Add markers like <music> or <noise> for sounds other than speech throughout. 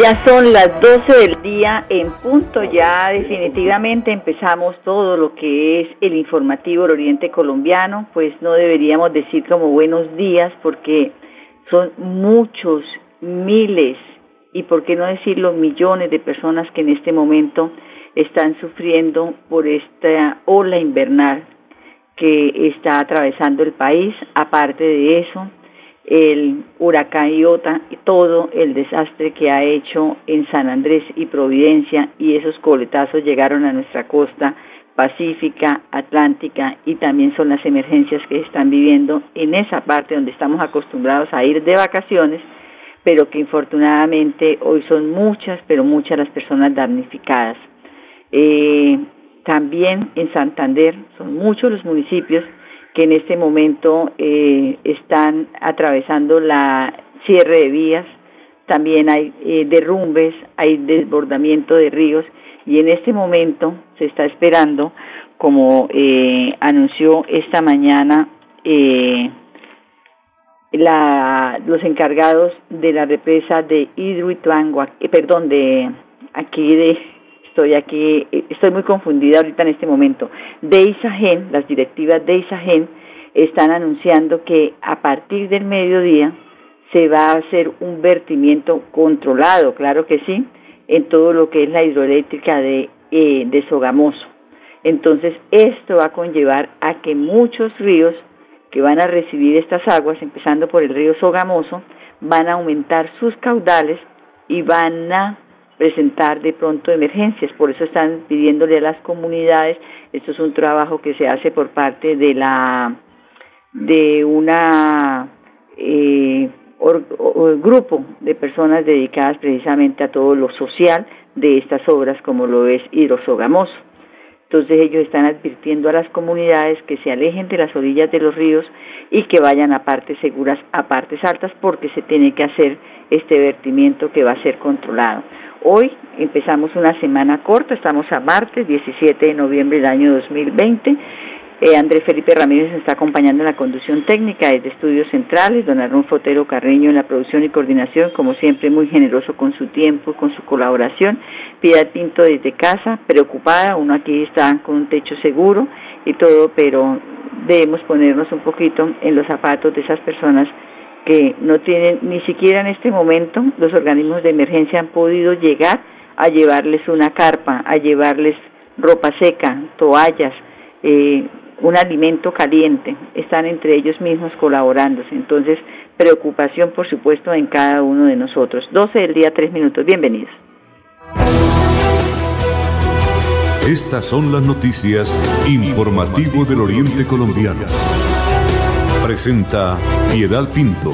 Ya son las 12 del día en punto, ya definitivamente empezamos todo lo que es el informativo del Oriente Colombiano, pues no deberíamos decir como buenos días porque son muchos, miles y por qué no decirlo millones de personas que en este momento están sufriendo por esta ola invernal que está atravesando el país. Aparte de eso, el huracán Iota y todo el desastre que ha hecho en San Andrés y Providencia y esos coletazos llegaron a nuestra costa pacífica, atlántica y también son las emergencias que están viviendo en esa parte donde estamos acostumbrados a ir de vacaciones, pero que infortunadamente hoy son muchas, pero muchas las personas damnificadas. Eh, también en Santander son muchos los municipios que en este momento eh, están atravesando la cierre de vías, también hay eh, derrumbes, hay desbordamiento de ríos y en este momento se está esperando, como eh, anunció esta mañana la, los encargados de la represa de Hidroituango, perdón, de aquí de estoy aquí, eh, estoy muy confundida ahorita en este momento. De Isagen, las directivas de Isagen están anunciando que a partir del mediodía se va a hacer un vertimiento controlado, claro que sí, en todo lo que es la hidroeléctrica de, eh, de Sogamoso. Entonces, esto va a conllevar a que muchos ríos que van a recibir estas aguas, empezando por el río Sogamoso, van a aumentar sus caudales y van a presentar de pronto emergencias. Por eso están pidiéndole a las comunidades, esto es un trabajo que se hace por parte de la de una eh, grupo de personas dedicadas precisamente a todo lo social de estas obras como lo es Hidrosogamoso. Entonces ellos están advirtiendo a las comunidades que se alejen de las orillas de los ríos y que vayan a partes seguras, a partes altas, porque se tiene que hacer este vertimiento que va a ser controlado. Hoy empezamos una semana corta, estamos a martes 17 de noviembre del año 2020. Eh, Andrés Felipe Ramírez está acompañando en la conducción técnica desde Estudios Centrales, don Arnulfo Fotero Carreño en la producción y coordinación, como siempre muy generoso con su tiempo, con su colaboración. Piedad Pinto desde casa, preocupada, uno aquí está con un techo seguro y todo, pero debemos ponernos un poquito en los zapatos de esas personas que no tienen ni siquiera en este momento los organismos de emergencia han podido llegar a llevarles una carpa, a llevarles ropa seca, toallas, eh, un alimento caliente. Están entre ellos mismos colaborándose. Entonces, preocupación, por supuesto, en cada uno de nosotros. 12 del día, 3 minutos. Bienvenidos. Estas son las noticias informativo del Oriente Colombiano. Presenta Piedad Pinto.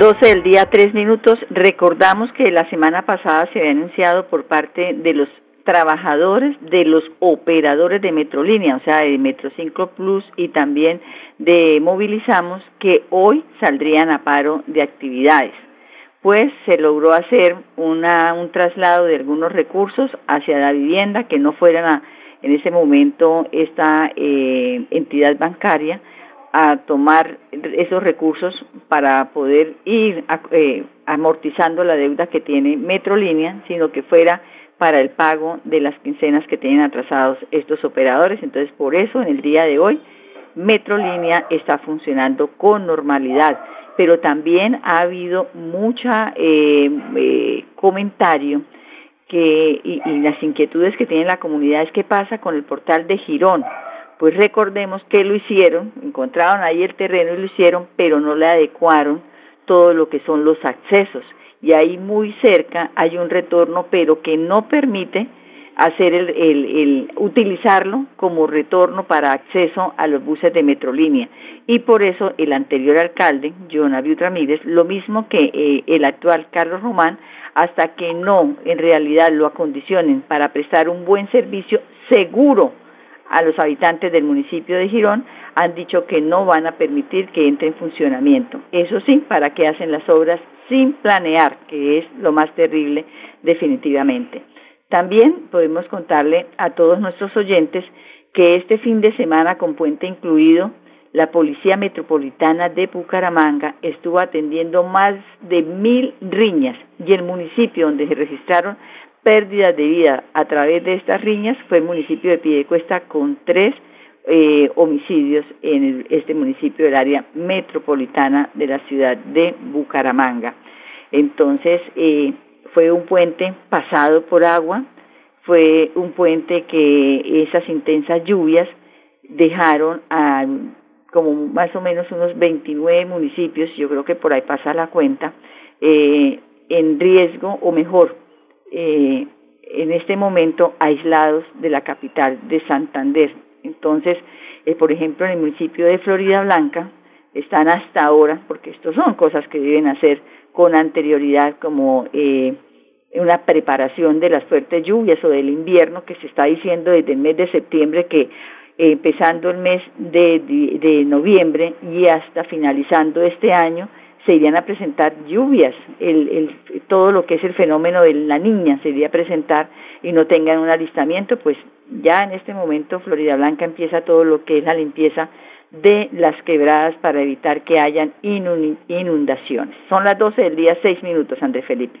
Doce del día, tres minutos. Recordamos que la semana pasada se había anunciado por parte de los trabajadores de los operadores de Metrolínea, o sea, de Metro 5 Plus y también de Movilizamos, que hoy saldrían a paro de actividades pues se logró hacer una, un traslado de algunos recursos hacia la vivienda que no fueran a, en ese momento esta eh, entidad bancaria a tomar esos recursos para poder ir eh, amortizando la deuda que tiene Metrolínea, sino que fuera para el pago de las quincenas que tienen atrasados estos operadores. Entonces, por eso en el día de hoy, Metrolínea está funcionando con normalidad pero también ha habido mucha eh, eh, comentario que y, las inquietudes que tiene la comunidad es qué pasa con el portal de Girón. Pues recordemos que lo hicieron, encontraron ahí el terreno y lo hicieron, pero no le adecuaron todo lo que son los accesos. Y ahí muy cerca hay un retorno, pero que no permite hacer el, el, utilizarlo como retorno para acceso a los buses de Metrolínea. Y por eso el anterior alcalde, John Abiud Ramírez, lo mismo que eh, el actual Carlos Román, hasta que no en realidad lo acondicionen para prestar un buen servicio seguro a los habitantes del municipio de Girón, han dicho que no van a permitir que entre en funcionamiento. Eso sí, para que hacen las obras sin planear, que es lo más terrible definitivamente. También podemos contarle a todos nuestros oyentes que este fin de semana con puente incluido, la Policía Metropolitana de Bucaramanga estuvo atendiendo más de mil riñas y el municipio donde se registraron pérdidas de vida a través de estas riñas fue el municipio de Piedecuesta con tres eh, homicidios en este municipio del área metropolitana de la ciudad de Bucaramanga. Entonces, eh, fue un puente pasado por agua, fue un puente que esas intensas lluvias dejaron a como más o menos unos 29 municipios, yo creo que por ahí pasa la cuenta, eh, en riesgo o mejor, eh, en este momento aislados de la capital de Santander. Entonces, eh, por ejemplo, en el municipio de Florida Blanca están hasta ahora, porque esto son cosas que deben hacer con anterioridad, como eh, una preparación de las fuertes lluvias o del invierno que se está diciendo desde el mes de septiembre que empezando el mes de, de, noviembre y hasta finalizando este año se irían a presentar lluvias, el, el, todo lo que es el fenómeno de la niña se iría a presentar y no tengan un alistamiento, pues ya en este momento Florida Blanca empieza todo lo que es la limpieza de las quebradas para evitar que hayan inundaciones. Son las 12 del día, 6 minutos, Andrés Felipe.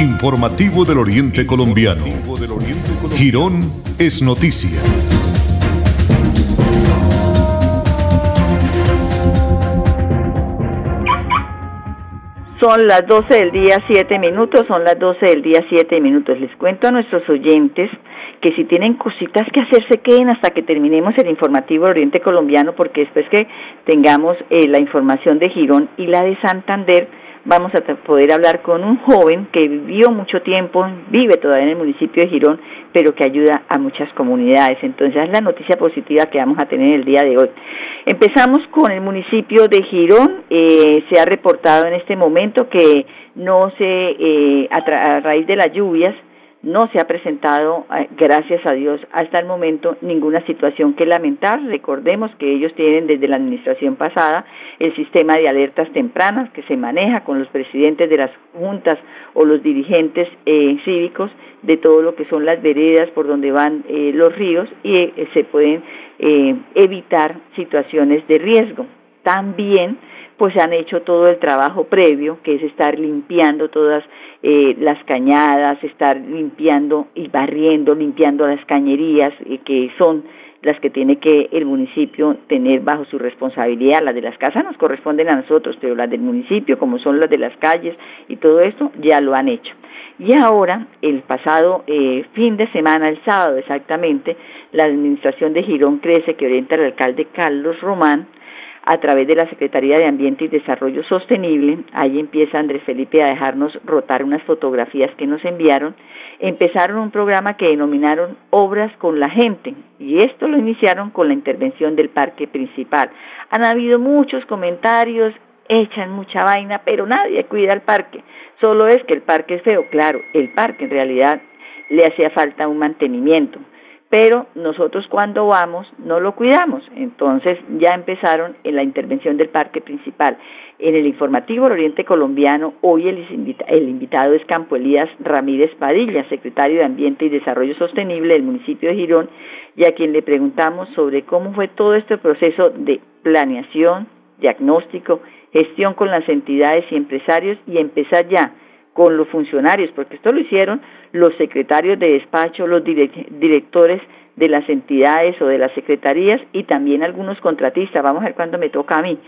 Informativo del Oriente Colombiano. Girón es noticia. Son las 12 del día 7 minutos, son las 12 del día 7 minutos. Les cuento a nuestros oyentes que si tienen cositas que hacer se queden hasta que terminemos el informativo del Oriente Colombiano porque después que tengamos eh, la información de Girón y la de Santander, vamos a poder hablar con un joven que vivió mucho tiempo, vive todavía en el municipio de Girón, pero que ayuda a muchas comunidades. Entonces, es la noticia positiva que vamos a tener el día de hoy. Empezamos con el municipio de Girón. Eh, se ha reportado en este momento que no se, eh, a raíz de las lluvias, no se ha presentado, eh, gracias a Dios, hasta el momento ninguna situación que lamentar. Recordemos que ellos tienen desde la administración pasada el sistema de alertas tempranas que se maneja con los presidentes de las juntas o los dirigentes eh, cívicos de todo lo que son las veredas por donde van eh, los ríos y se pueden evitar situaciones de riesgo. También pues han hecho todo el trabajo previo, que es estar limpiando todas eh, las cañadas, estar limpiando y barriendo, limpiando las cañerías, eh, que son las que tiene que el municipio tener bajo su responsabilidad. Las de las casas nos corresponden a nosotros, pero las del municipio, como son las de las calles y todo esto, ya lo han hecho. Y ahora, el pasado eh, fin de semana, el sábado exactamente, la administración de Girón Crece, que orienta al alcalde Carlos Román, a través de la Secretaría de Ambiente y Desarrollo Sostenible, ahí empieza Andrés Felipe a dejarnos rotar unas fotografías que nos enviaron, empezaron un programa que denominaron Obras con la Gente, y esto lo iniciaron con la intervención del parque principal. Han habido muchos comentarios, echan mucha vaina, pero nadie cuida el parque, solo es que el parque es feo, claro, el parque en realidad le hacía falta un mantenimiento pero nosotros cuando vamos no lo cuidamos. Entonces ya empezaron en la intervención del parque principal. En el informativo del Oriente Colombiano, hoy el, invitado es Campo Elías Ramírez Padilla, secretario de Ambiente y Desarrollo Sostenible del municipio de Girón, y a quien le preguntamos sobre cómo fue todo este proceso de planeación, diagnóstico, gestión con las entidades y empresarios y empezar ya con los funcionarios, porque esto lo hicieron los secretarios de despacho, los directores de las entidades o de las secretarías y también algunos contratistas. Vamos a ver cuándo me toca a mí.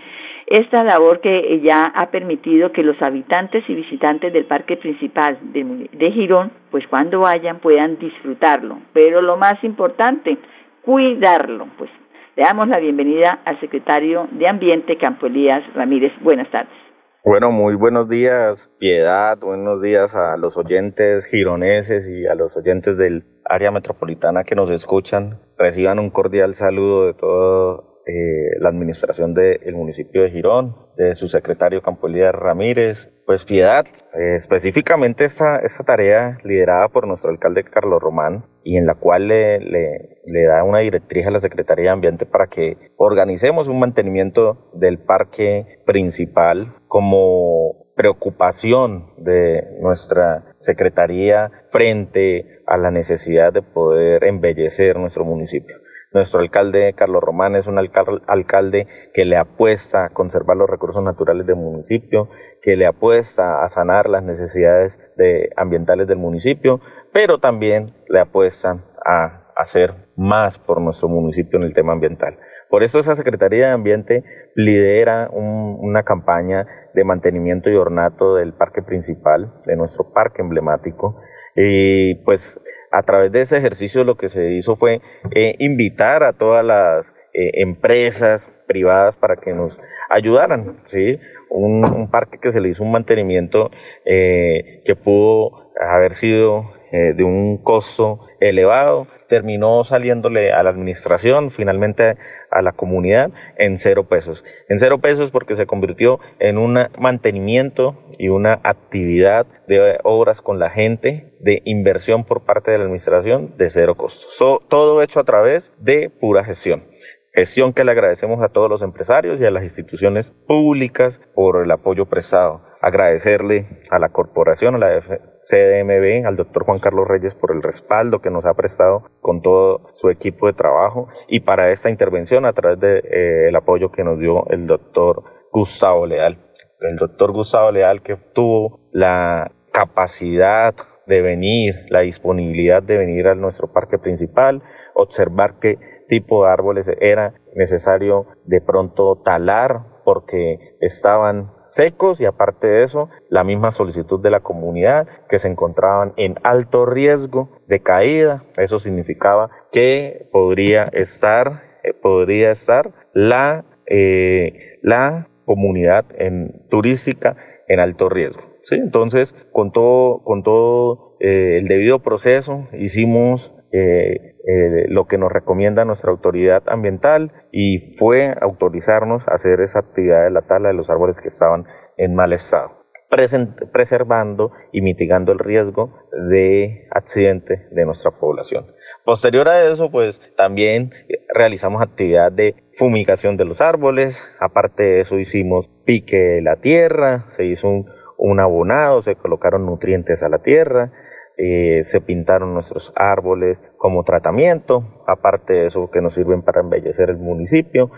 Esta labor que ya ha permitido que los habitantes y visitantes del parque principal de, de Girón, pues cuando vayan puedan disfrutarlo. Pero lo más importante, cuidarlo. Pues le damos la bienvenida al secretario de Ambiente, Campo Elías Ramírez. Buenas tardes. Bueno, muy buenos días, Piedad, buenos días a los oyentes gironeses y a los oyentes del área metropolitana que nos escuchan. Reciban un cordial saludo de toda eh, la administración del municipio de Girón, de su secretario Campo Elías Ramírez, pues Piedad, eh, específicamente esta, tarea liderada por nuestro alcalde Carlos Román y en la cual le, le, le, da una directriz a la Secretaría de Ambiente para que organicemos un mantenimiento del parque principal como preocupación de nuestra Secretaría frente a la necesidad de poder embellecer nuestro municipio. Nuestro alcalde Carlos Román es un alcalde que le apuesta a conservar los recursos naturales del municipio, que le apuesta a sanar las necesidades de, ambientales del municipio, pero también le apuesta a hacer más por nuestro municipio en el tema ambiental. Por eso esa Secretaría de Ambiente lidera una campaña de mantenimiento y ornato del parque principal, de nuestro parque emblemático, y pues a través de ese ejercicio lo que se hizo fue eh, invitar a todas las eh, empresas privadas para que nos ayudaran, ¿sí? Un, parque que se le hizo un mantenimiento eh, que pudo haber sido de un costo elevado, terminó saliéndole a la administración, finalmente a la comunidad, en cero pesos. En cero pesos porque se convirtió en un mantenimiento y una actividad de obras con la gente, de inversión por parte de la administración de cero costo. todo hecho a través de pura gestión. Gestión que le agradecemos a todos los empresarios y a las instituciones públicas por el apoyo prestado. Agradecerle a la corporación, a la CDMB, al doctor Juan Carlos Reyes por el respaldo que nos ha prestado con todo su equipo de trabajo y para esta intervención a través del de, eh, apoyo que nos dio el doctor Gustavo Leal. El doctor Gustavo Leal que tuvo la capacidad de venir, la disponibilidad de venir a nuestro parque principal, observar qué tipo de árboles era necesario de pronto talar porque estaban secos y aparte de eso, la misma solicitud de la comunidad que se encontraban en alto riesgo de caída. Eso significaba que podría estar, eh, podría estar la, eh, la comunidad en, turística en alto riesgo. ¿sí? Entonces, con todo, con todo eh, el debido proceso, hicimos eh, eh, lo que nos recomienda nuestra autoridad ambiental y fue autorizarnos a hacer esa actividad de la tala de los árboles que estaban en mal estado, preservando y mitigando el riesgo de accidente de nuestra población. Posterior a eso, pues también realizamos actividad de fumigación de los árboles, aparte de eso hicimos pique de la tierra, se hizo un, un abonado, se colocaron nutrientes a la tierra, eh, se pintaron nuestros árboles como tratamiento, aparte de eso que nos sirven para embellecer el municipio.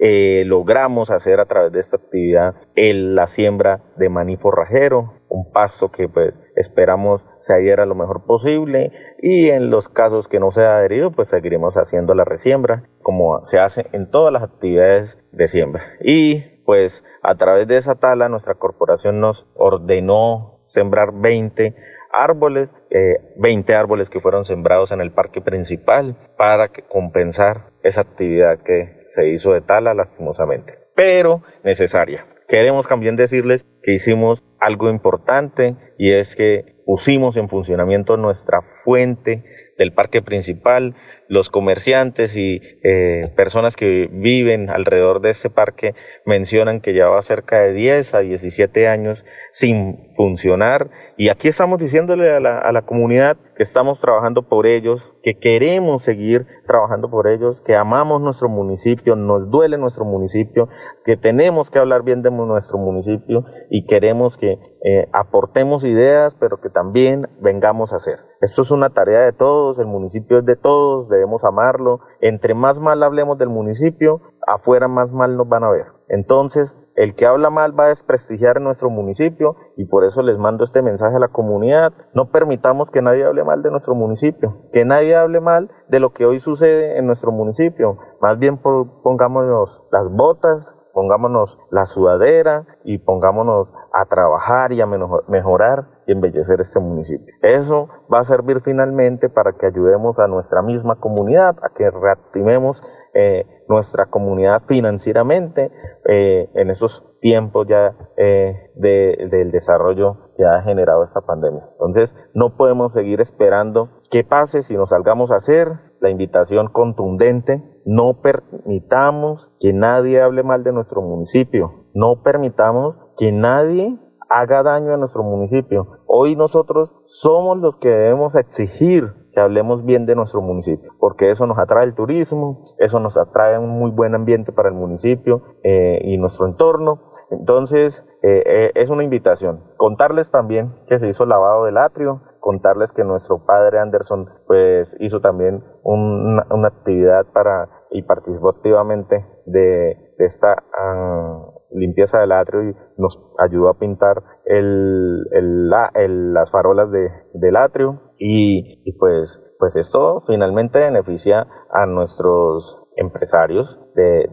Eh, logramos hacer a través de esta actividad el, la siembra de maní forrajero, un paso que pues esperamos se adhiera lo mejor posible y en los casos que no se ha adherido pues seguiremos haciendo la resiembra como se hace en todas las actividades de siembra. Y pues a través de esa tala nuestra corporación nos ordenó sembrar 20 árboles, eh, 20 árboles que fueron sembrados en el parque principal para compensar esa actividad que se hizo de tala lastimosamente, pero necesaria. Queremos también decirles que hicimos algo importante y es que pusimos en funcionamiento nuestra fuente del parque principal, los comerciantes y eh, personas que viven alrededor de este parque mencionan que lleva cerca de 10 a 17 años sin funcionar y aquí estamos diciéndole a la, a la comunidad que estamos trabajando por ellos, que queremos seguir trabajando por ellos, que amamos nuestro municipio, nos duele nuestro municipio, que tenemos que hablar bien de nuestro municipio y queremos que eh, aportemos ideas, pero que también vengamos a hacer. Esto es una tarea de todos, el municipio es de todos, debemos amarlo. Entre más mal hablemos del municipio, afuera más mal nos van a ver. Entonces, el que habla mal va a desprestigiar nuestro municipio y por eso les mando este mensaje a la comunidad. No permitamos que nadie hable de nuestro municipio, que nadie hable mal de lo que hoy sucede en nuestro municipio. Más bien pongámonos las botas, pongámonos la sudadera y pongámonos a trabajar y a mejorar y embellecer este municipio. Eso va a servir finalmente para que ayudemos a nuestra misma comunidad, a que reactivemos eh, nuestra comunidad financieramente eh, en esos tiempos ya eh, del desarrollo que ha generado esta pandemia. Entonces, no podemos seguir esperando qué pase si nos salgamos a hacer la invitación contundente. No permitamos que nadie hable mal de nuestro municipio. No permitamos que nadie haga daño a nuestro municipio. Hoy nosotros somos los que debemos exigir que hablemos bien de nuestro municipio, porque eso nos atrae el turismo, eso nos atrae un muy buen ambiente para el municipio eh, y nuestro entorno. Entonces, eh, eh, es una invitación. Contarles también que se hizo lavado del atrio, contarles que nuestro padre Anderson pues hizo también una, actividad para y participó activamente de, esta ah, limpieza del atrio y nos ayudó a pintar el, las farolas de, del atrio y, pues, pues esto finalmente beneficia a nuestros empresarios de,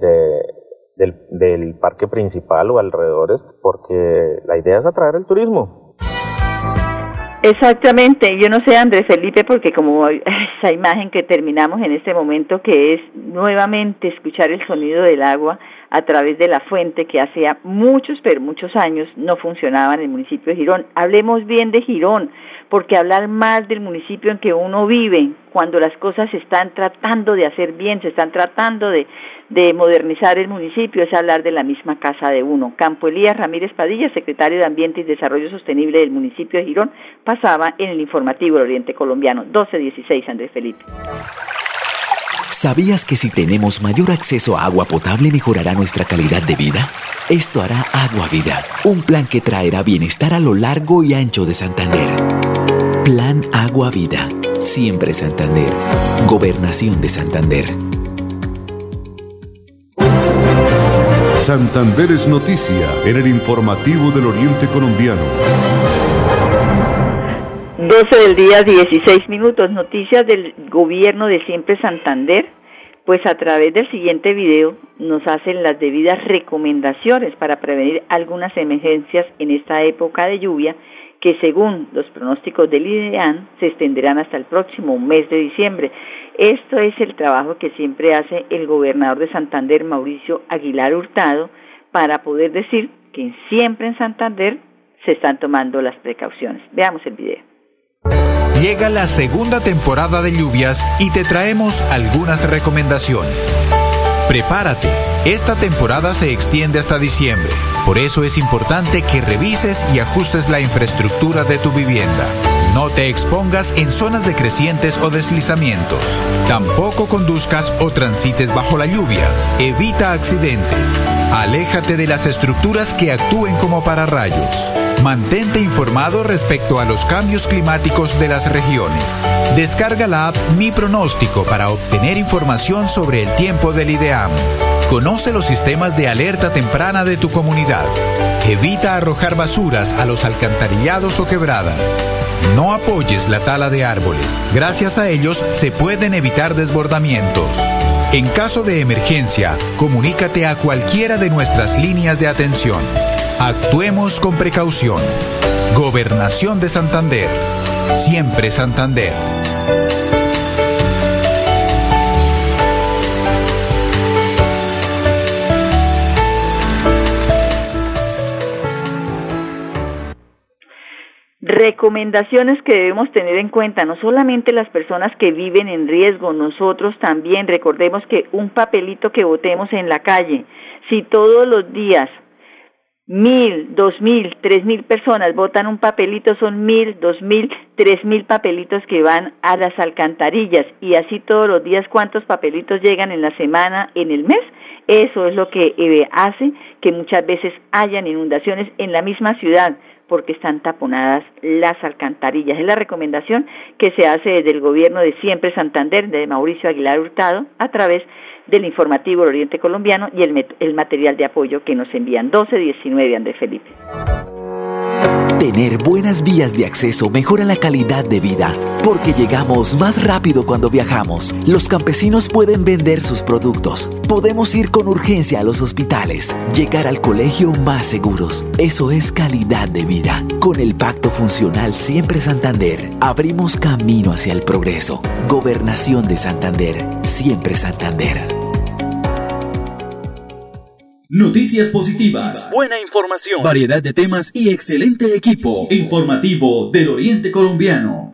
del, del parque principal o alrededores porque la idea es atraer el turismo. Exactamente, yo no sé Andrés Felipe porque como <laughs> esa imagen que terminamos en este momento que es nuevamente escuchar el sonido del agua a través de la fuente que hacía muchos, pero muchos años no funcionaba en el municipio de Girón. Hablemos bien de Girón, porque hablar mal del municipio en que uno vive, cuando las cosas se están tratando de hacer bien, se están tratando de, de modernizar el municipio, es hablar de la misma casa de uno. Campo Elías Ramírez Padilla, secretario de Ambiente y Desarrollo Sostenible del municipio de Girón, pasaba en el informativo del Oriente Colombiano, 1216, Andrés Felipe. ¿Sabías que si tenemos mayor acceso a agua potable mejorará nuestra calidad de vida? Esto hará Agua Vida, un plan que traerá bienestar a lo largo y ancho de Santander. Plan Agua Vida, siempre Santander. Gobernación de Santander. Santander es noticia en el informativo del Oriente Colombiano. 12 del día, 16 minutos. Noticias del gobierno de Siempre Santander. Pues a través del siguiente video nos hacen las debidas recomendaciones para prevenir algunas emergencias en esta época de lluvia que según los pronósticos del IDEAN se extenderán hasta el próximo mes de diciembre. Esto es el trabajo que siempre hace el gobernador de Santander, Mauricio Aguilar Hurtado, para poder decir que siempre en Santander se están tomando las precauciones. Veamos el video. Llega la segunda temporada de lluvias y te traemos algunas recomendaciones. Prepárate, esta temporada se extiende hasta diciembre, por eso es importante que revises y ajustes la infraestructura de tu vivienda. No te expongas en zonas de crecientes o deslizamientos. Tampoco conduzcas o transites bajo la lluvia. Evita accidentes. Aléjate de las estructuras que actúen como pararrayos. Mantente informado respecto a los cambios climáticos de las regiones. Descarga la app Mi Pronóstico para obtener información sobre el tiempo del IDEAM. Conoce los sistemas de alerta temprana de tu comunidad. Evita arrojar basuras a los alcantarillados o quebradas. No apoyes la tala de árboles. Gracias a ellos se pueden evitar desbordamientos. En caso de emergencia, comunícate a cualquiera de nuestras líneas de atención. Actuemos con precaución. Gobernación de Santander. Siempre Santander. Recomendaciones que debemos tener en cuenta, no solamente las personas que viven en riesgo, nosotros también recordemos que un papelito que votemos en la calle, si todos los días mil, dos mil, tres mil personas votan un papelito, son mil, dos mil, tres mil papelitos que van a las alcantarillas y así todos los días cuántos papelitos llegan en la semana, en el mes. Eso es lo que eh, hace que muchas veces hayan inundaciones en la misma ciudad porque están taponadas las alcantarillas. Es la recomendación que se hace desde el gobierno de Siempre Santander, de Mauricio Aguilar Hurtado, a través del informativo Oriente Colombiano y el, el material de apoyo que nos envían 1219 Andrés Felipe. Tener buenas vías de acceso mejora la calidad de vida, porque llegamos más rápido cuando viajamos. Los campesinos pueden vender sus productos. Podemos ir con urgencia a los hospitales, llegar al colegio más seguros. Eso es calidad de vida. Con el Pacto Funcional Siempre Santander, abrimos camino hacia el progreso. Gobernación de Santander, siempre Santander. Noticias positivas, buena información, variedad de temas y excelente equipo informativo del Oriente Colombiano.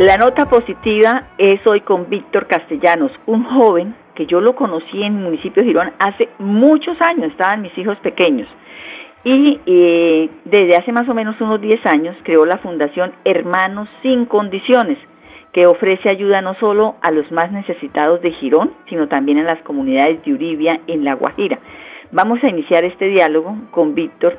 La nota positiva es hoy con Víctor Castellanos, un joven que yo lo conocí en el municipio de Girón hace muchos años, estaban mis hijos pequeños. Y eh, desde hace más o menos unos 10 años creó la Fundación Hermanos Sin Condiciones, que ofrece ayuda no solo a los más necesitados de Girón, sino también a las comunidades de Uribia en La Guajira. Vamos a iniciar este diálogo con Víctor,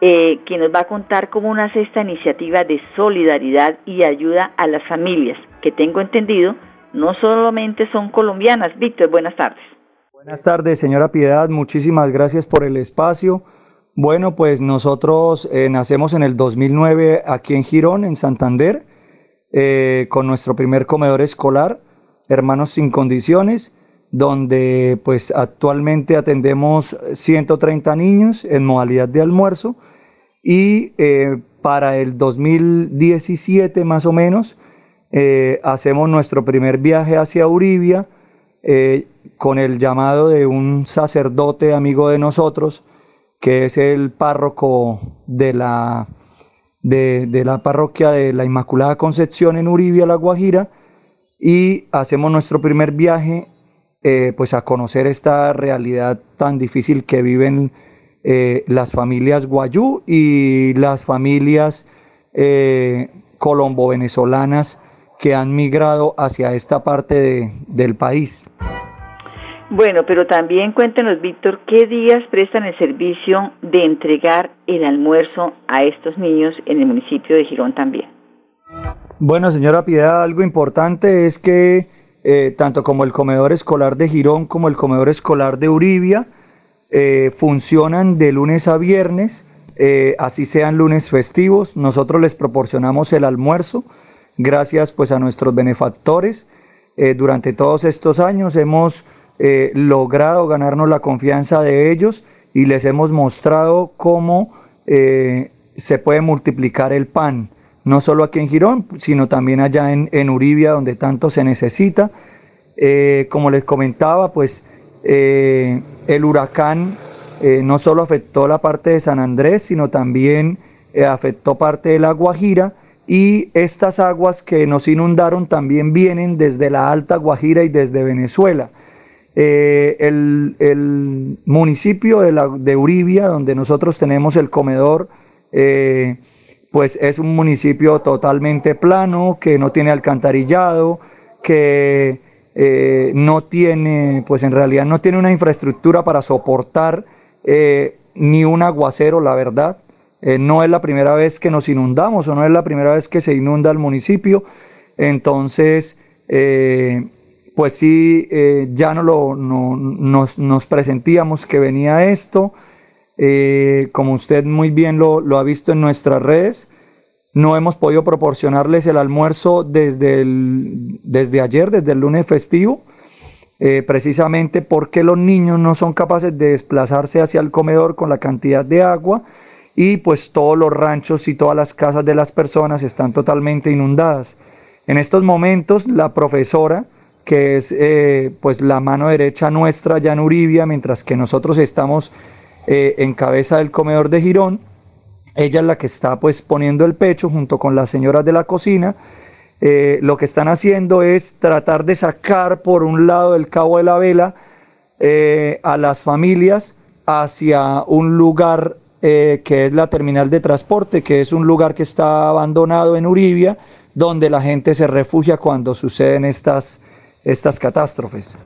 eh, quien nos va a contar cómo nace esta iniciativa de solidaridad y ayuda a las familias, que tengo entendido no solamente son colombianas. Víctor, buenas tardes. Buenas tardes, señora Piedad, muchísimas gracias por el espacio. Bueno, pues nosotros eh, nacemos en el 2009 aquí en Girón, en Santander eh, con nuestro primer comedor escolar, Hermanos Sin Condiciones, donde pues actualmente atendemos 130 niños en modalidad de almuerzo. Y eh, para el 2017 más o menos eh, hacemos nuestro primer viaje hacia Uribia con el llamado de un sacerdote amigo de nosotros que es el párroco de la de, la parroquia de la Inmaculada Concepción en Uribia, La Guajira, y hacemos nuestro primer viaje eh, pues a conocer esta realidad tan difícil que viven eh, las familias guayú y las familias eh, colombo-venezolanas que han migrado hacia esta parte del país. Bueno, pero también cuéntenos, Víctor, ¿qué días prestan el servicio de entregar el almuerzo a estos niños en el municipio de Girón también? Bueno, señora Piedad, algo importante es que eh, tanto como el comedor escolar de Girón como el comedor escolar de Uribia eh, funcionan de lunes a viernes, eh, así sean lunes festivos. Nosotros les proporcionamos el almuerzo gracias pues a nuestros benefactores. durante todos estos años hemos eh, logrado ganarnos la confianza de ellos y les hemos mostrado cómo eh, se puede multiplicar el pan, no solo aquí en Girón, sino también allá en, en Uribia, donde tanto se necesita. Eh, como les comentaba, pues el huracán no solo afectó la parte de San Andrés, sino también afectó parte de la Guajira y estas aguas que nos inundaron también vienen desde la Alta Guajira y desde Venezuela. Eh, el, municipio de, la, de, Uribia, donde nosotros tenemos el comedor, eh, pues es un municipio totalmente plano, que no tiene alcantarillado, que eh, no tiene, pues en realidad no tiene una infraestructura para soportar ni un aguacero, la verdad. no es la primera vez que nos inundamos o no es la primera vez que se inunda el municipio. Entonces, pues sí, eh, ya no lo, nos, presentíamos que venía esto. Eh, como usted muy bien lo, ha visto en nuestras redes, no hemos podido proporcionarles el almuerzo desde, desde ayer, desde el lunes festivo, eh, precisamente porque los niños no son capaces de desplazarse hacia el comedor con la cantidad de agua y pues todos los ranchos y todas las casas de las personas están totalmente inundadas. En estos momentos la profesora, que es eh, pues la mano derecha nuestra ya en Uribia, mientras que nosotros estamos eh, en cabeza del comedor de Girón. Ella es la que está pues poniendo el pecho junto con las señoras de la cocina. Eh, lo que están haciendo es tratar de sacar por un lado del cabo de la vela a las familias hacia un lugar que es la terminal de transporte, que es un lugar que está abandonado en Uribia, donde la gente se refugia cuando suceden estas estas catástrofes.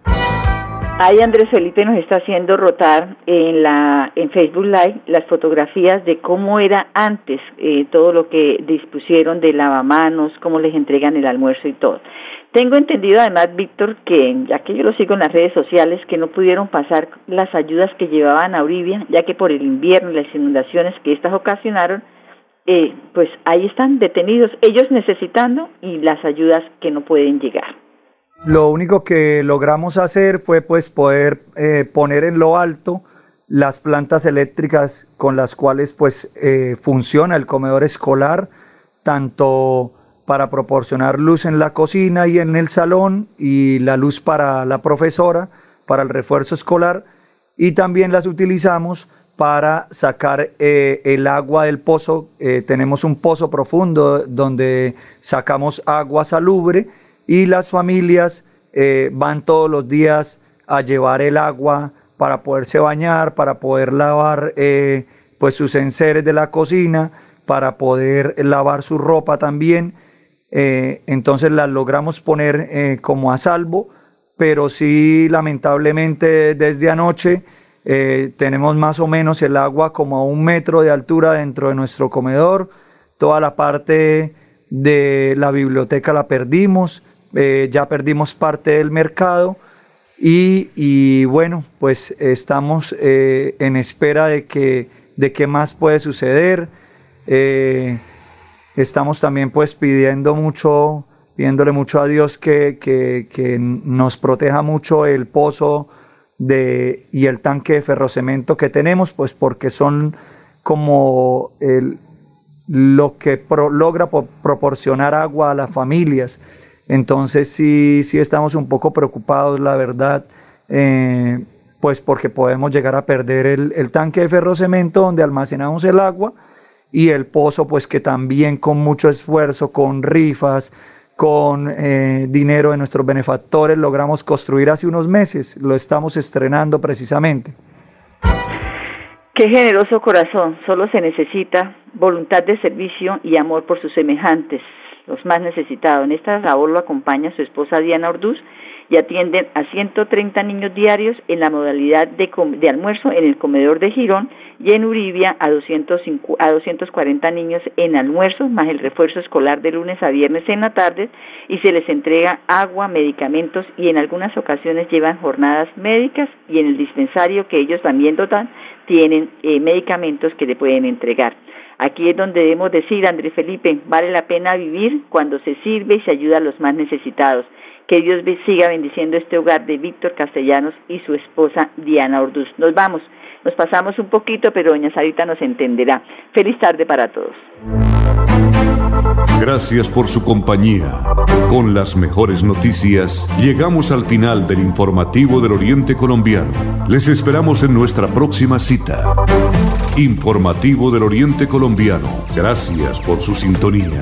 Ahí Andrés Felipe nos está haciendo rotar en la en Facebook Live las fotografías de cómo era antes eh, todo lo que dispusieron de lavamanos, cómo les entregan el almuerzo y todo. Tengo entendido además, Víctor, que ya que yo lo sigo en las redes sociales, que no pudieron pasar las ayudas que llevaban a Uribia, ya que por el invierno y las inundaciones que estas ocasionaron, eh, pues ahí están detenidos ellos necesitando y las ayudas que no pueden llegar. Lo único que logramos hacer fue pues poder eh, poner en lo alto las plantas eléctricas con las cuales pues eh, funciona el comedor escolar, tanto para proporcionar luz en la cocina y en el salón y la luz para la profesora, para el refuerzo escolar y también las utilizamos para sacar eh, el agua del pozo. tenemos un pozo profundo donde sacamos agua salubre y las familias eh, van todos los días a llevar el agua para poderse bañar, para poder lavar eh, pues sus enseres de la cocina, para poder lavar su ropa también. Eh, entonces las logramos poner como a salvo, pero sí lamentablemente desde anoche tenemos más o menos el agua como a un metro de altura dentro de nuestro comedor, toda la parte de la biblioteca la perdimos, eh, ya perdimos parte del mercado y, bueno, pues estamos eh, en espera de que de qué más puede suceder. Eh, estamos también pues pidiendo mucho, pidiéndole mucho a Dios que, que, nos proteja mucho el pozo de, y el tanque de ferrocemento que tenemos, pues porque son como el, lo que logra proporcionar agua a las familias. Entonces sí, sí estamos un poco preocupados, la verdad, eh, pues porque podemos llegar a perder el, tanque de ferrocemento donde almacenamos el agua y el pozo, pues que también con mucho esfuerzo, con rifas, con eh, dinero de nuestros benefactores logramos construir hace unos meses, lo estamos estrenando precisamente. Qué generoso corazón, solo se necesita voluntad de servicio y amor por sus semejantes los más necesitados. En esta labor lo acompaña su esposa Diana Orduz y atienden a 130 niños diarios en la modalidad de, almuerzo en el comedor de Girón y en Uribia a, 205, a 240 niños en almuerzo, más el refuerzo escolar de lunes a viernes en la tarde y se les entrega agua, medicamentos y en algunas ocasiones llevan jornadas médicas y en el dispensario que ellos también dotan tienen eh, medicamentos que le pueden entregar. Aquí es donde debemos decir, Andrés Felipe, vale la pena vivir cuando se sirve y se ayuda a los más necesitados. Que Dios siga bendiciendo este hogar de Víctor Castellanos y su esposa Diana Orduz. Nos vamos, nos pasamos un poquito, pero doña Sarita nos entenderá. Feliz tarde para todos. Gracias por su compañía. Con las mejores noticias, llegamos al final del informativo del Oriente Colombiano. Les esperamos en nuestra próxima cita. Informativo del Oriente Colombiano. Gracias por su sintonía.